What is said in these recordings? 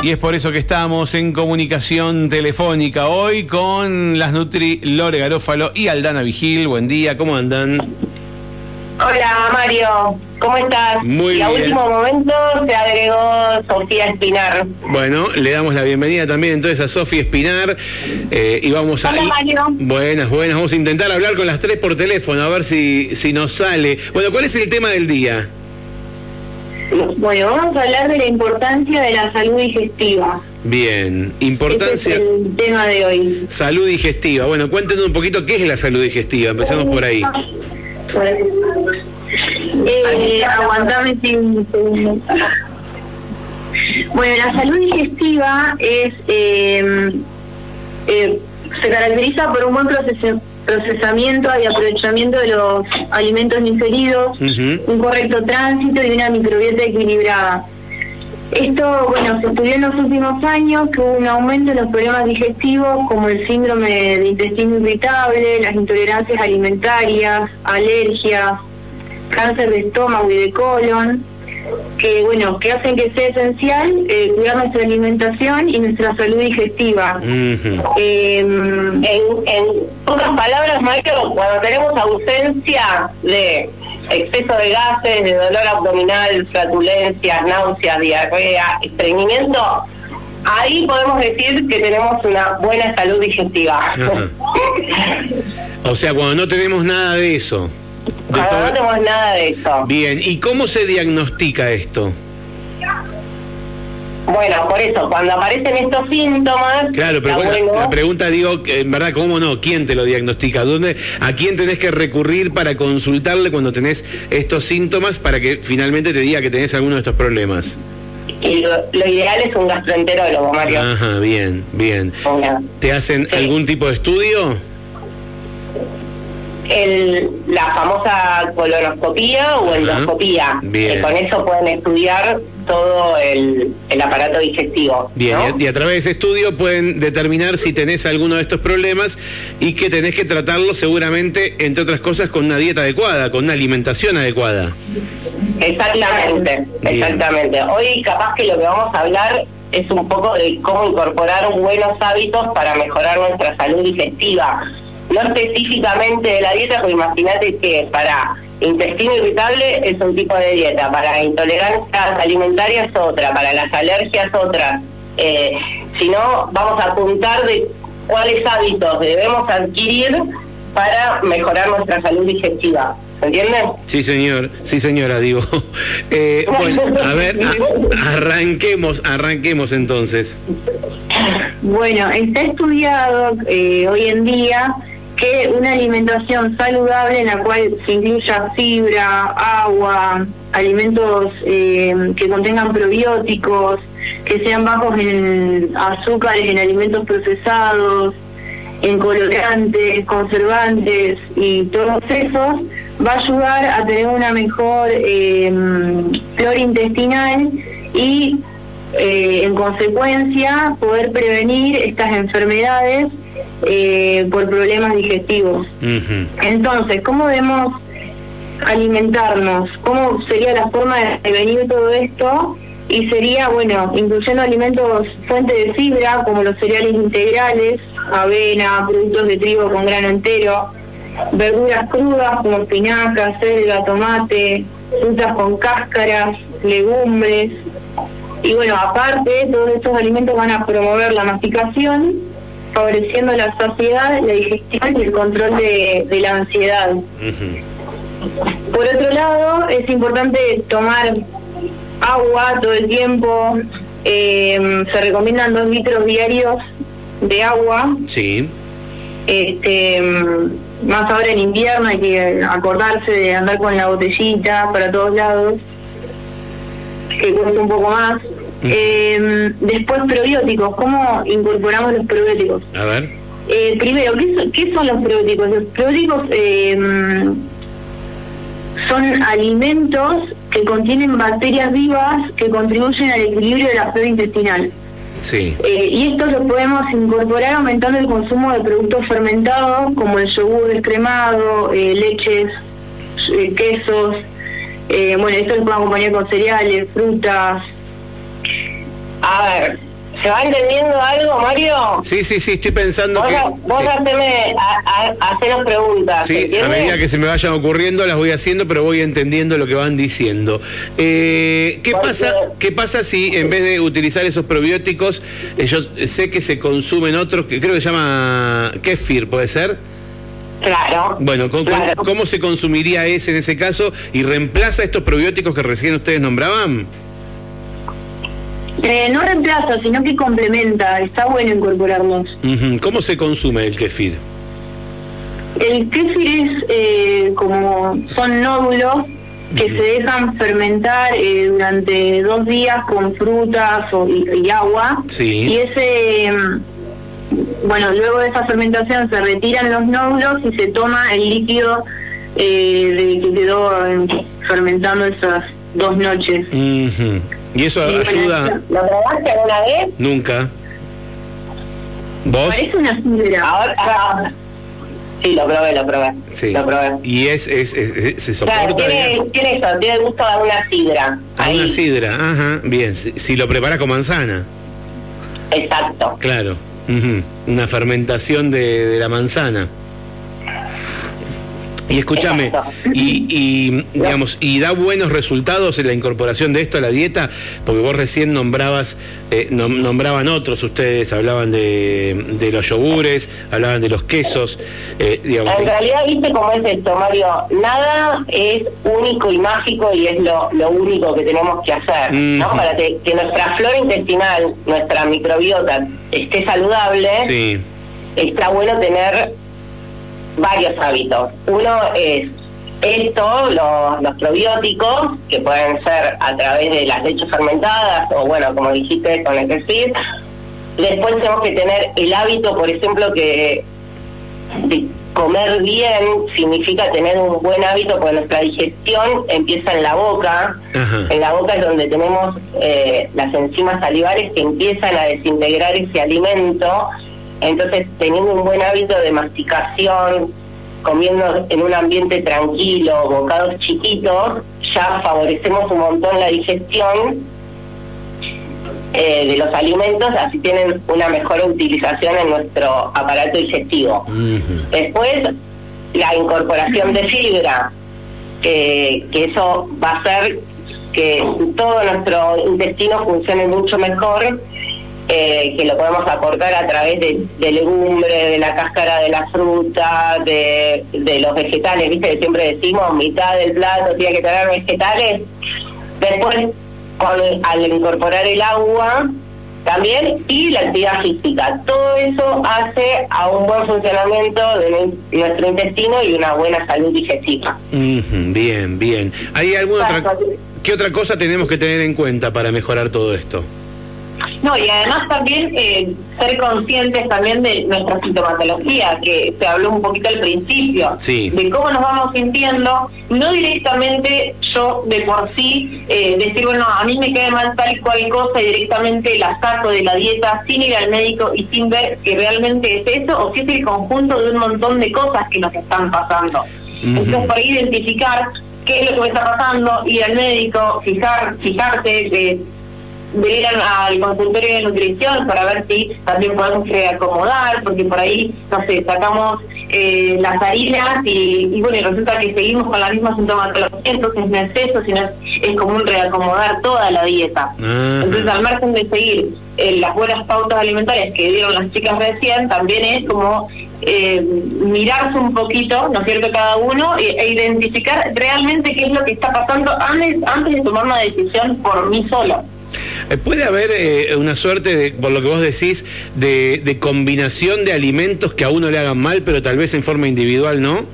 Y es por eso que estamos en comunicación telefónica hoy con las Nutri Lore Garófalo y Aldana Vigil. Buen día, ¿cómo andan? Hola Mario, ¿cómo estás? Muy y a bien. último momento se agregó Sofía Espinar. Bueno, le damos la bienvenida también entonces a Sofía Espinar eh, y vamos a... Hola, Mario. Buenas, buenas, vamos a intentar hablar con las tres por teléfono a ver si, si nos sale. Bueno, ¿cuál es el tema del día? Bueno, vamos a hablar de la importancia de la salud digestiva. Bien, importancia... es el tema de hoy. Salud digestiva. Bueno, cuéntenos un poquito qué es la salud digestiva. Empecemos por ahí. Eh, aguantame un segundo. Bueno, la salud digestiva es eh, eh, se caracteriza por un buen procese- procesamiento y aprovechamiento de los alimentos ingeridos, un correcto tránsito y una microbiota equilibrada. Esto, bueno, se estudió en los últimos años que hubo un aumento en los problemas digestivos como el síndrome de intestino irritable, las intolerancias alimentarias, alergias, cáncer de estómago y de colon, que bueno, que hacen que sea esencial eh, cuidar nuestra alimentación y nuestra salud digestiva. Eh, en, en otras palabras, Michael, cuando tenemos ausencia de exceso de gases, de dolor abdominal, flatulencias, náuseas, diarrea, estreñimiento, ahí podemos decir que tenemos una buena salud digestiva. O sea, cuando no tenemos nada de eso. De no tenemos nada de eso. Bien, ¿y cómo se diagnostica esto? Bueno, por eso, cuando aparecen estos síntomas, Claro, pero bueno, bueno- la pregunta digo, en verdad, ¿cómo no? ¿Quién te lo diagnostica? ¿Dónde, ¿A quién tenés que recurrir para consultarle cuando tenés estos síntomas para que finalmente te diga que tenés alguno de estos problemas? y lo, lo ideal es un gastroenterólogo, Mario. Ajá, bien, bien. ¿Te hacen Sí. algún tipo de estudio? El, la famosa colonoscopía o endoscopía. Que con eso pueden estudiar todo el, el aparato digestivo. Bien, ¿no? y, a, y a través de ese estudio pueden determinar si tenés alguno de estos problemas y que tenés que tratarlo seguramente, entre otras cosas, con una dieta adecuada, con una alimentación adecuada. Exactamente, Bien. exactamente. Hoy capaz que lo que vamos a hablar es un poco de cómo incorporar buenos hábitos para mejorar nuestra salud digestiva. No específicamente de la dieta, porque imagínate que para intestino irritable es un tipo de dieta, para intolerancias alimentarias otra, para las alergias otra. Eh, si no, vamos a apuntar de cuáles hábitos debemos adquirir para mejorar nuestra salud digestiva. ¿Se entiende? Sí, señor, sí, señora, digo. Eh, bueno, a ver, a- arranquemos, arranquemos entonces. Bueno, está estudiado eh, hoy en día que una alimentación saludable en la cual se incluya fibra, agua, alimentos eh, que contengan probióticos, que sean bajos en azúcares, en alimentos procesados, en colorantes, conservantes y todos esos, va a ayudar a tener una mejor eh, flora intestinal y eh, en consecuencia poder prevenir estas enfermedades eh, por problemas digestivos. Entonces, ¿cómo debemos alimentarnos? ¿Cómo sería la forma de prevenir todo esto? Y sería, bueno, incluyendo alimentos fuente de fibra, como los cereales integrales, avena, productos de trigo con grano entero, verduras crudas como espinacas, selga, tomate, frutas con cáscaras, legumbres. Y bueno, aparte, todos estos alimentos van a promover la masticación, favoreciendo la saciedad, la digestión y el control de, de la ansiedad. Por otro lado, es importante tomar agua todo el tiempo. eh, se recomiendan dos litros diarios de agua. Sí, Este, mm, más ahora en invierno hay que acordarse de andar con la botellita para todos lados, que cuesta un poco más. Eh, después probióticos, ¿cómo incorporamos los probióticos? a ver. Eh, primero, ¿qué son, qué son los probióticos? Los probióticos eh, son alimentos que contienen bacterias vivas que contribuyen al equilibrio de la flora intestinal. Sí, Eh, y esto lo podemos incorporar aumentando el consumo de productos fermentados como el yogur descremado, eh, leches, eh, quesos. eh, bueno, esto lo podemos acompañar con cereales, frutas. A ver, ¿Se va entendiendo algo, Mario? Sí, sí, sí, estoy pensando vos que... Vos sí. haceme, a, a, preguntas. Sí, a medida que se me vayan ocurriendo las voy haciendo, pero voy entendiendo lo que van diciendo. Eh, ¿qué, pasa, ¿Qué pasa si en vez de utilizar esos probióticos, eh, yo sé que se consumen otros, que creo que se llama kefir, ¿puede ser? Claro. Bueno, ¿cómo, claro. ¿cómo se consumiría ese en ese caso y reemplaza estos probióticos que recién ustedes nombraban? Eh, no reemplaza, sino que complementa. Está bueno incorporarlos. ¿Cómo se consume el kefir? El kéfir es eh, como son nódulos que se dejan fermentar eh, durante dos días con frutas o, y, y agua. Sí. Y ese, mm, bueno, luego de esa fermentación se retiran los nódulos y se toma el líquido eh, de que quedó eh, fermentando esas dos noches. Ujú. ¿Y eso Sí, ayuda? ¿Lo probaste alguna vez? Nunca. ¿Vos? Parece una sidra. Ahora, ahora- Sí, lo probé, lo probé. Sí. Lo probé. ¿Y es, es, es- es- se Claro, soporta? tiene, digamos? tiene eso, tiene el gusto de una sidra. A Ahí. una sidra, ajá, bien. Si, si lo preparas con manzana, Exacto. claro. ujú, Una fermentación de, de la manzana. Y escúchame, y, y digamos, y da buenos resultados en la incorporación de esto a la dieta, porque vos recién nombrabas, eh, nom- nombraban otros, ustedes hablaban de, de los yogures, hablaban de los quesos, eh, digamos. En realidad, viste cómo es esto, Mario. Nada es único y mágico y es lo, lo único que tenemos que hacer, ¿no? Para que, que nuestra flora intestinal, nuestra microbiota esté saludable, Sí, está bueno tener varios hábitos. Uno es esto, los, los probióticos, que pueden ser a través de las leches fermentadas o, bueno, como dijiste, con el kefir. Después tenemos que tener el hábito, por ejemplo, que de comer bien significa tener un buen hábito, porque nuestra digestión empieza en la boca. Ajá. En la boca es donde tenemos eh, las enzimas salivares que empiezan a desintegrar ese alimento. Entonces, teniendo un buen hábito de masticación, comiendo en un ambiente tranquilo, bocados chiquitos, ya favorecemos un montón la digestión eh, de los alimentos, así tienen una mejor utilización en nuestro aparato digestivo. Después, la incorporación de fibra, que, que eso va a hacer que todo nuestro intestino funcione mucho mejor, eh, que lo podemos aportar a través de, de legumbre, de la cáscara de la fruta, de, de los vegetales, viste que siempre decimos mitad del plato tiene que tener vegetales. Después, con- al incorporar el agua, también y la actividad física. Todo eso hace a un buen funcionamiento de nu- nuestro intestino y una buena salud digestiva. Bien, bien. ¿Hay alguna otra, qué otra cosa tenemos que tener en cuenta para mejorar todo esto? No, y además también eh, ser conscientes también de nuestra sintomatología, que se habló un poquito al principio, Sí. de cómo nos vamos sintiendo, no directamente yo de por sí eh, decir, bueno, a mí me cae mal tal y cual cosa y directamente la saco de la dieta sin ir al médico y sin ver que realmente es eso, o si es el conjunto de un montón de cosas que nos están pasando. Ujú. Entonces, para identificar qué es lo que me está pasando, ir al médico, fijar, fijarse, eh, de ir al, consultorio de nutrición para ver si también podemos reacomodar, porque por ahí, no sé, sacamos eh, las harinas y, y bueno, y resulta que seguimos con la misma sintomatología, entonces no es eso, sino es, es común reacomodar toda la dieta. Entonces, al margen de seguir eh, las buenas pautas alimentarias que dieron las chicas recién, también es como eh, mirarse un poquito, ¿no es cierto?, cada uno e, e identificar realmente qué es lo que está pasando antes, antes de tomar una decisión por mí solo. Eh, ¿Puede haber eh, una suerte, de, por lo que vos decís, de, de combinación de alimentos que a uno le hagan mal, pero tal vez en forma individual no?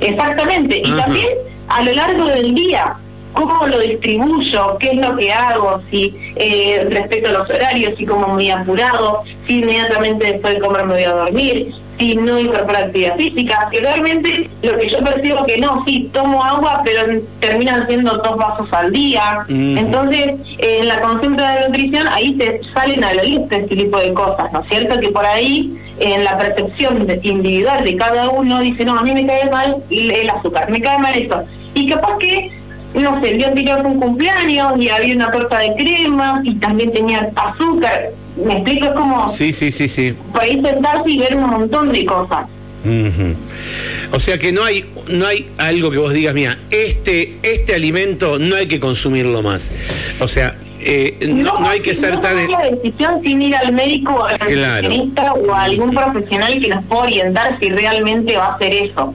Exactamente. Y Ajá. también a lo largo del día, cómo lo distribuyo, qué es lo que hago, si eh, respeto los horarios, si como muy apurado, si inmediatamente después de comer me voy a dormir, si no incorporo actividad física, que realmente lo que yo percibo que no, sí, tomo agua, pero terminan siendo dos vasos al día. Entonces, eh, en la consulta de nutrición, ahí te salen a la lista este tipo de cosas, ¿no es cierto? Que por ahí, en la percepción individual de cada uno, dice, no, a mí me cae mal el azúcar, me cae mal esto. Y capaz que no sé, el día anterior fue un cumpleaños y había una torta de crema y también tenía azúcar. ¿Me explico? Es como... Sí, sí, sí, sí. Por ahí sentarse y ver un montón de cosas. O sea que no hay no hay algo que vos digas, mira, este este alimento no hay que consumirlo más. O sea, eh, no, no, hay que ser tan... la decisión sin ir al médico o al claro. o a algún profesional que nos pueda orientar si realmente va a hacer eso.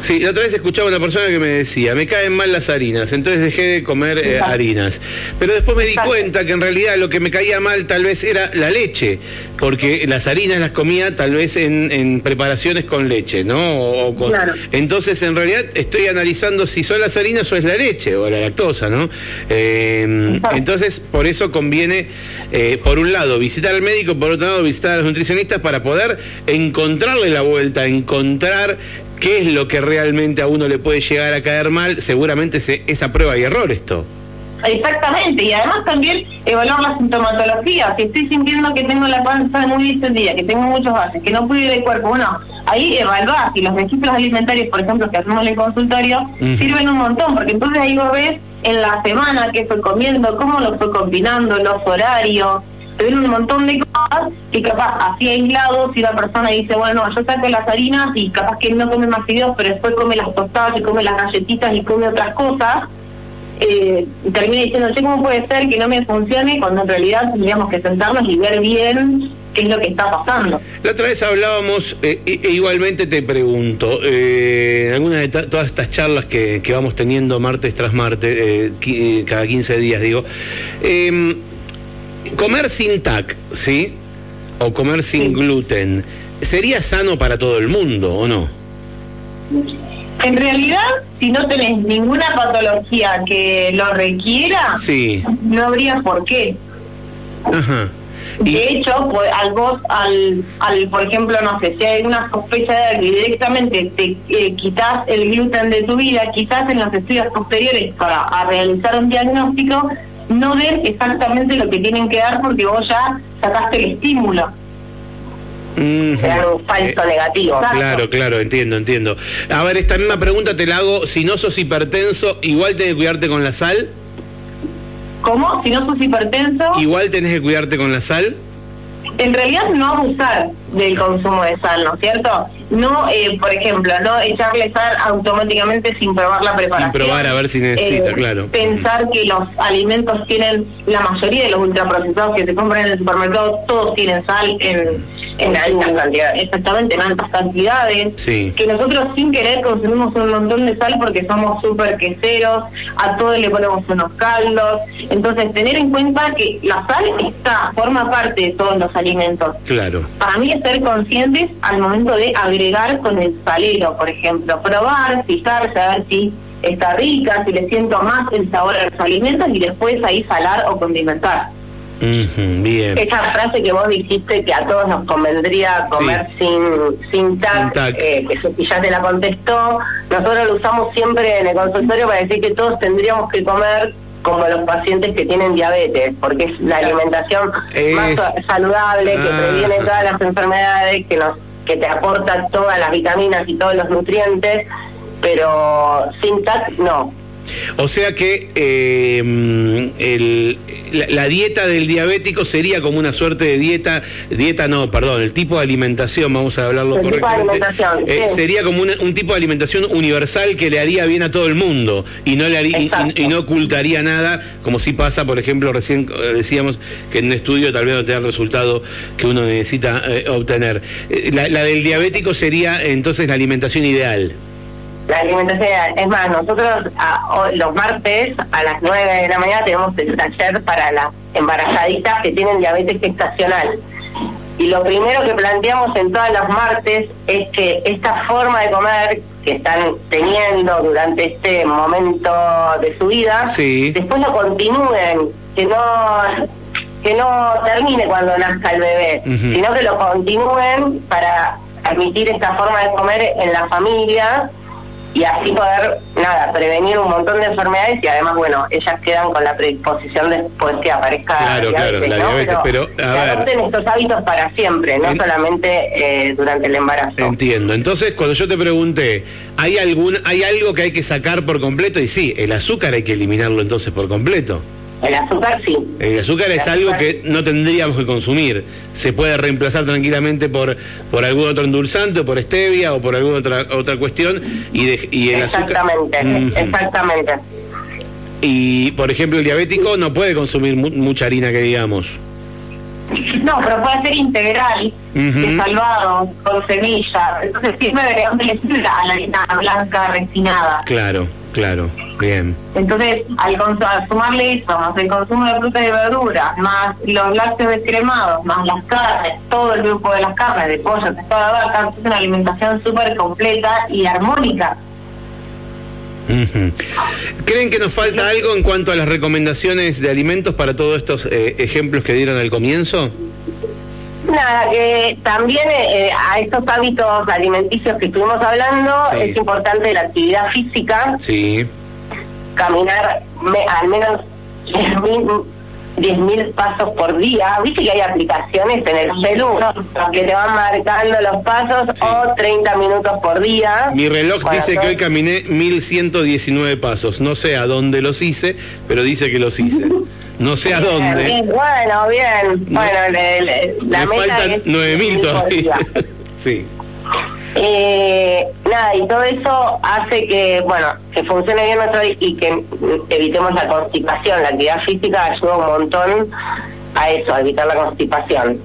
Sí, la otra vez escuchaba una persona que me decía, me caen mal las harinas, entonces dejé de comer eh, harinas. Pero después me di cuenta que en realidad lo que me caía mal tal vez era la leche, porque las harinas las comía tal vez en, preparaciones con leche, ¿no? Entonces en realidad estoy analizando si son las harinas o es la leche o la lactosa, ¿no? Em, entonces por eso conviene, eh, por un lado, visitar al médico, por otro lado, visitar a los nutricionistas para poder encontrarle la vuelta, encontrar qué es lo que realmente a uno le puede llegar a caer mal, seguramente es a prueba y error esto. Exactamente, y además también evaluar la sintomatología. Si estoy sintiendo que tengo la panza muy distendida, que tengo muchos gases, que no pude ir del cuerpo, bueno, ahí evaluar si los registros alimentarios, por ejemplo, que hacemos en el consultorio, sirven un montón, porque entonces ahí vos ves en la semana qué fue comiendo, cómo lo fue combinando, los horarios, te ven un montón de cosas que capaz así aislado, si la persona dice, bueno, yo saco las harinas y capaz que no come más fideos, pero después come las tostadas y come las galletitas y come otras cosas, eh, termina diciendo, ¿cómo puede ser que no me funcione? Cuando en realidad tendríamos que sentarnos y ver bien qué es lo que está pasando. La otra vez hablábamos, eh, e, e, igualmente te pregunto, eh, en alguna de todas estas charlas que, vamos teniendo martes tras martes, eh, cada 15 días digo, em, comer sin TAC, ¿sí? O comer sin gluten, ¿sería sano para todo el mundo o no? En realidad, si no tenés ninguna patología que lo requiera, no habría por qué. De hecho, pues, al vos, al, al, por ejemplo, no sé, si hay una sospecha de que directamente te eh, quitas el gluten de tu vida, quizás en los estudios posteriores para realizar un diagnóstico, no den exactamente lo que tienen que dar porque vos ya sacaste el estímulo. un falso negativo. Claro, claro, entiendo, entiendo. A ver, esta misma pregunta te la hago. Si no sos hipertenso, ¿igual tenés que cuidarte con la sal? ¿Cómo? Si no sos hipertenso. ¿Igual tenés que cuidarte con la sal? En realidad no abusar del consumo de sal, ¿no es cierto? No, eh, por ejemplo, no echarle sal automáticamente sin probar la preparación. Sin probar a ver si necesita, eh, claro. Pensar que los alimentos tienen, la mayoría de los ultraprocesados que se compran en el supermercado, todos tienen sal en en altas cantidades, exactamente en altas cantidades, que nosotros sin querer consumimos un montón de sal porque somos súper queseros, a todos le ponemos unos caldos, entonces tener en cuenta que la sal está, forma parte de todos los alimentos. Claro. Para mí es ser conscientes al momento de agregar con el salero, por ejemplo, probar, fijarse, a ver si está rica, si le siento más el sabor a los alimentos y después ahí salar o condimentar bien. Esa frase que vos dijiste que a todos nos convendría comer sin, sin tac, eh, que ya te la contestó, nosotros lo usamos siempre en el consultorio para decir que todos tendríamos que comer como los pacientes que tienen diabetes, porque es la alimentación más saludable, que previene todas las enfermedades, que nos que te aporta todas las vitaminas y todos los nutrientes, pero sin TAC no. O sea que eh, el, la, dieta del diabético sería como una suerte de dieta, dieta no, perdón, el tipo de alimentación, vamos a hablarlo correctamente. Eh, sería como un tipo de alimentación universal que le haría bien a todo el mundo y no le haría, y, no ocultaría nada, como si pasa, por ejemplo, recién eh, decíamos que en un estudio tal vez no te da el resultado que uno necesita obtener. la del diabético sería entonces la alimentación ideal la alimentación, es más, nosotros los martes a las 9 de la mañana tenemos el taller para las embarazaditas que tienen diabetes gestacional. Y lo primero que planteamos en todos los martes es que esta forma de comer que están teniendo durante este momento de su vida, después lo continúen, que no que no termine cuando nazca el bebé, sino que lo continúen para permitir esta forma de comer en la familia y así poder nada, prevenir un montón de enfermedades y además, bueno, ellas quedan con la predisposición después que aparezca claro, diabetes, claro, la diabetes, pero, a ver, estos hábitos para siempre, no solamente eh, durante el embarazo. Entiendo. Entonces, cuando yo te pregunté, ¿hay algún hay algo que hay que sacar por completo? Y sí, el azúcar hay que eliminarlo entonces por completo. El azúcar sí. El azúcar es algo que no tendríamos que consumir. Se puede reemplazar tranquilamente por, por algún otro endulzante o por stevia o por alguna otra otra cuestión y, y el exactamente, azúcar... Exactamente, Y por ejemplo el diabético no puede consumir mucha harina que digamos. No, pero puede ser integral, de salvado, con semillas. Entonces siempre deberíamos a la harina blanca refinada. Claro. Claro, bien. Entonces, al, sumarle eso, más el consumo de frutas y verduras, más los lácteos descremados, más las carnes, todo el grupo de las carnes, de pollo, de toda vaca, es una alimentación súper completa y armónica. ¿Creen que nos falta algo en cuanto a las recomendaciones de alimentos para todos estos eh, ejemplos que dieron al comienzo? Nada, que también eh, a estos hábitos alimenticios que estuvimos hablando es importante la actividad física. Sí. Caminar al menos 10.000 pasos por día. Viste que hay aplicaciones en el celular que te van marcando los pasos o 30 minutos por día. Mi reloj dice que hoy caminé 1.119 pasos. No sé a dónde los hice, pero dice que los hice. No sé a dónde. bueno, bien. Bueno, la me faltan 9000 todavía. sí. Eh, nada, y todo eso hace que, bueno, que funcione bien nuestro y que evitemos la constipación. La actividad física ayuda un montón a eso, a evitar la constipación.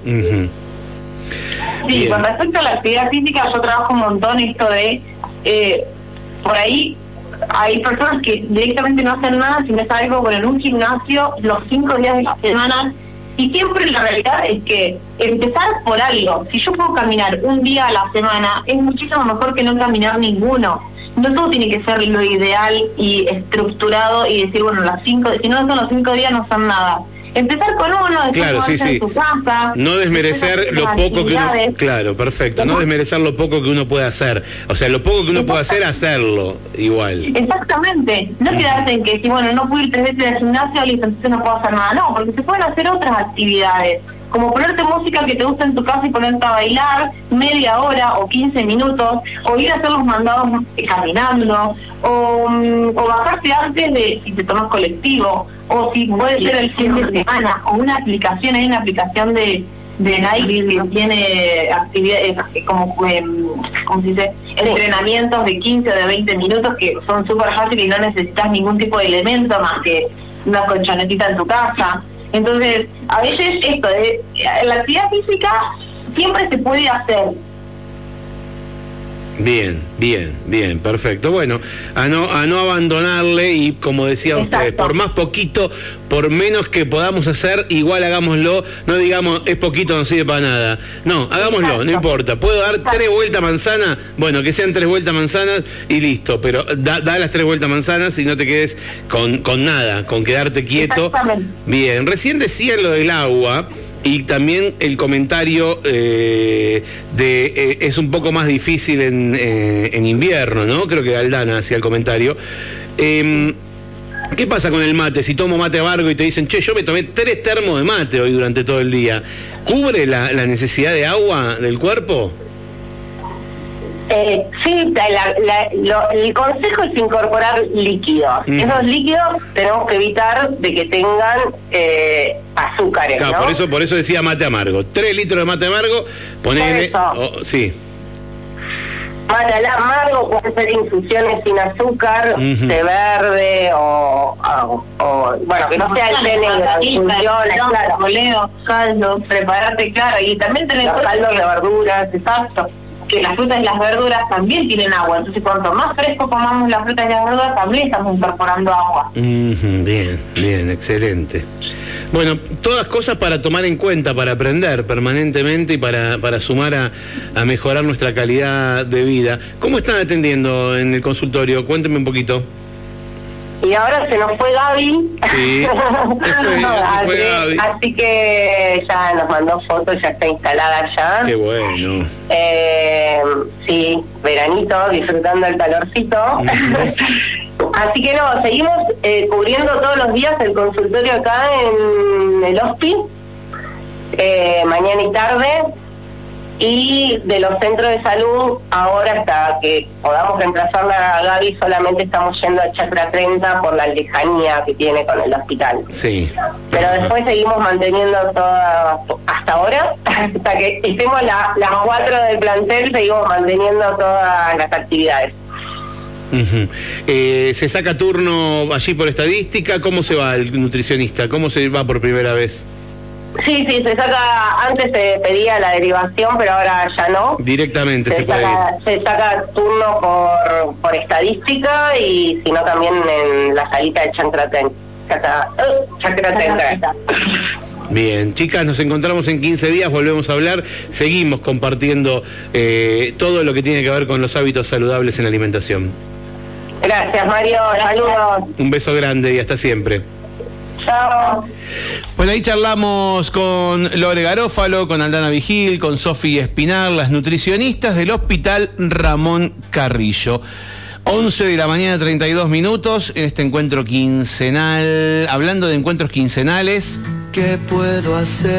Sí, con respecto a la actividad física, yo trabajo un montón esto de, eh, por ahí hay personas que directamente no hacen nada, si me algo con en un gimnasio los cinco días de la semana. Y siempre la realidad es que empezar por algo. Si yo puedo caminar un día a la semana, es muchísimo mejor que no caminar ninguno. No todo tiene que ser lo ideal y estructurado y decir, bueno, las cinco, si no son los cinco días no son nada empezar con uno, claro, sí, sí. No desmerecer lo poco que uno, claro, perfecto, no desmerecer lo poco que uno puede hacer, o sea, lo poco que uno puede hacer, hacerlo igual. Exactamente, no quedarse en que si bueno, no puedo ir tres veces al gimnasio, listo, entonces no puedo hacer nada, no, porque se pueden hacer otras actividades como ponerte música que te gusta en tu casa y ponerte a bailar media hora o 15 minutos, o ir a hacer los mandados caminando, o, mm, o bajarte antes de si te tomas colectivo, o si puede ser el fin de semana, o una aplicación, hay una aplicación de, de Nike que tiene actividades eh, como, ¿cómo se dice? entrenamientos de 15 o de 20 minutos que son súper fáciles y no necesitas ningún tipo de elemento más que una colchonetita en tu casa. Entonces, a veces esto, de, la actividad física siempre se puede hacer, Bien, bien, bien, perfecto. Bueno, a no, a no abandonarle y como decían ustedes, por más poquito, por menos que podamos hacer, igual hagámoslo, no digamos es poquito, no sirve para nada. No, hagámoslo, no importa. ¿Puedo dar tres vueltas manzanas? Bueno, que sean tres vueltas manzanas y listo, pero da, da, las tres vueltas manzanas y no te quedes con, con nada, con quedarte quieto. Bien, recién decía lo del agua y también el comentario eh, de eh, es un poco más difícil en, eh, en, invierno, ¿no? Creo que Aldana hacía el comentario. Em, ¿Qué pasa con el mate? Si tomo mate amargo y te dicen, che, yo me tomé tres termos de mate hoy durante todo el día, ¿cubre la, la necesidad de agua del cuerpo? Eh, sí, el consejo es incorporar líquidos. Esos líquidos tenemos que evitar de que tengan eh, azúcares. Claro, por eso, por eso decía mate amargo. Tres litros de mate amargo, ponele. Oh, sí. Mate amargo puede ser infusiones sin azúcar, de verde o, bueno, que no sea el té negro, infusiones, claro. caldo, prepararte, claro, y también tenés caldo de verduras, exacto que las frutas y las verduras también tienen agua. Entonces, cuanto más fresco comamos las frutas y las verduras, también estamos incorporando agua. bien, bien, excelente. Bueno, todas cosas para tomar en cuenta, para aprender permanentemente y para, para sumar a, a mejorar nuestra calidad de vida. ¿Cómo están atendiendo en el consultorio? Cuéntenme un poquito. Y ahora se nos fue Gaby. Sí, así, que ya nos mandó fotos, ya está instalada ya. Qué bueno. Eh, sí, veranito, disfrutando el calorcito. Así que no, seguimos eh, cubriendo todos los días el consultorio acá en el HOSPI, eh, mañana y tarde, y de los centros de salud, ahora hasta que podamos reemplazar a Gaby, solamente estamos yendo a Chakra 30 por la lejanía que tiene con el hospital. Sí. Pero después seguimos manteniendo toda, hasta ahora, hasta que estemos la, las cuatro del plantel, seguimos manteniendo todas las actividades. Eh, ¿Se saca turno allí por estadística? ¿Cómo se va el nutricionista? ¿Cómo se va por primera vez? Sí, sí, se saca, antes se pedía la derivación, pero ahora ya no. Directamente se, saca, Se saca turno por, por estadística y si no también en la salita de Chancraten. Bien, chicas, nos encontramos en 15 días, volvemos a hablar, seguimos compartiendo eh, todo lo que tiene que ver con los hábitos saludables en la alimentación. Gracias, Mario. Saludos. Un beso grande y hasta siempre. Pues ahí charlamos con Lore Garófalo, con Aldana Vigil, con Sofía Espinar, las nutricionistas del Hospital Ramón Carrillo. 11 de la mañana, 32 minutos, en este encuentro quincenal. Hablando de encuentros quincenales. ¿Qué puedo hacer?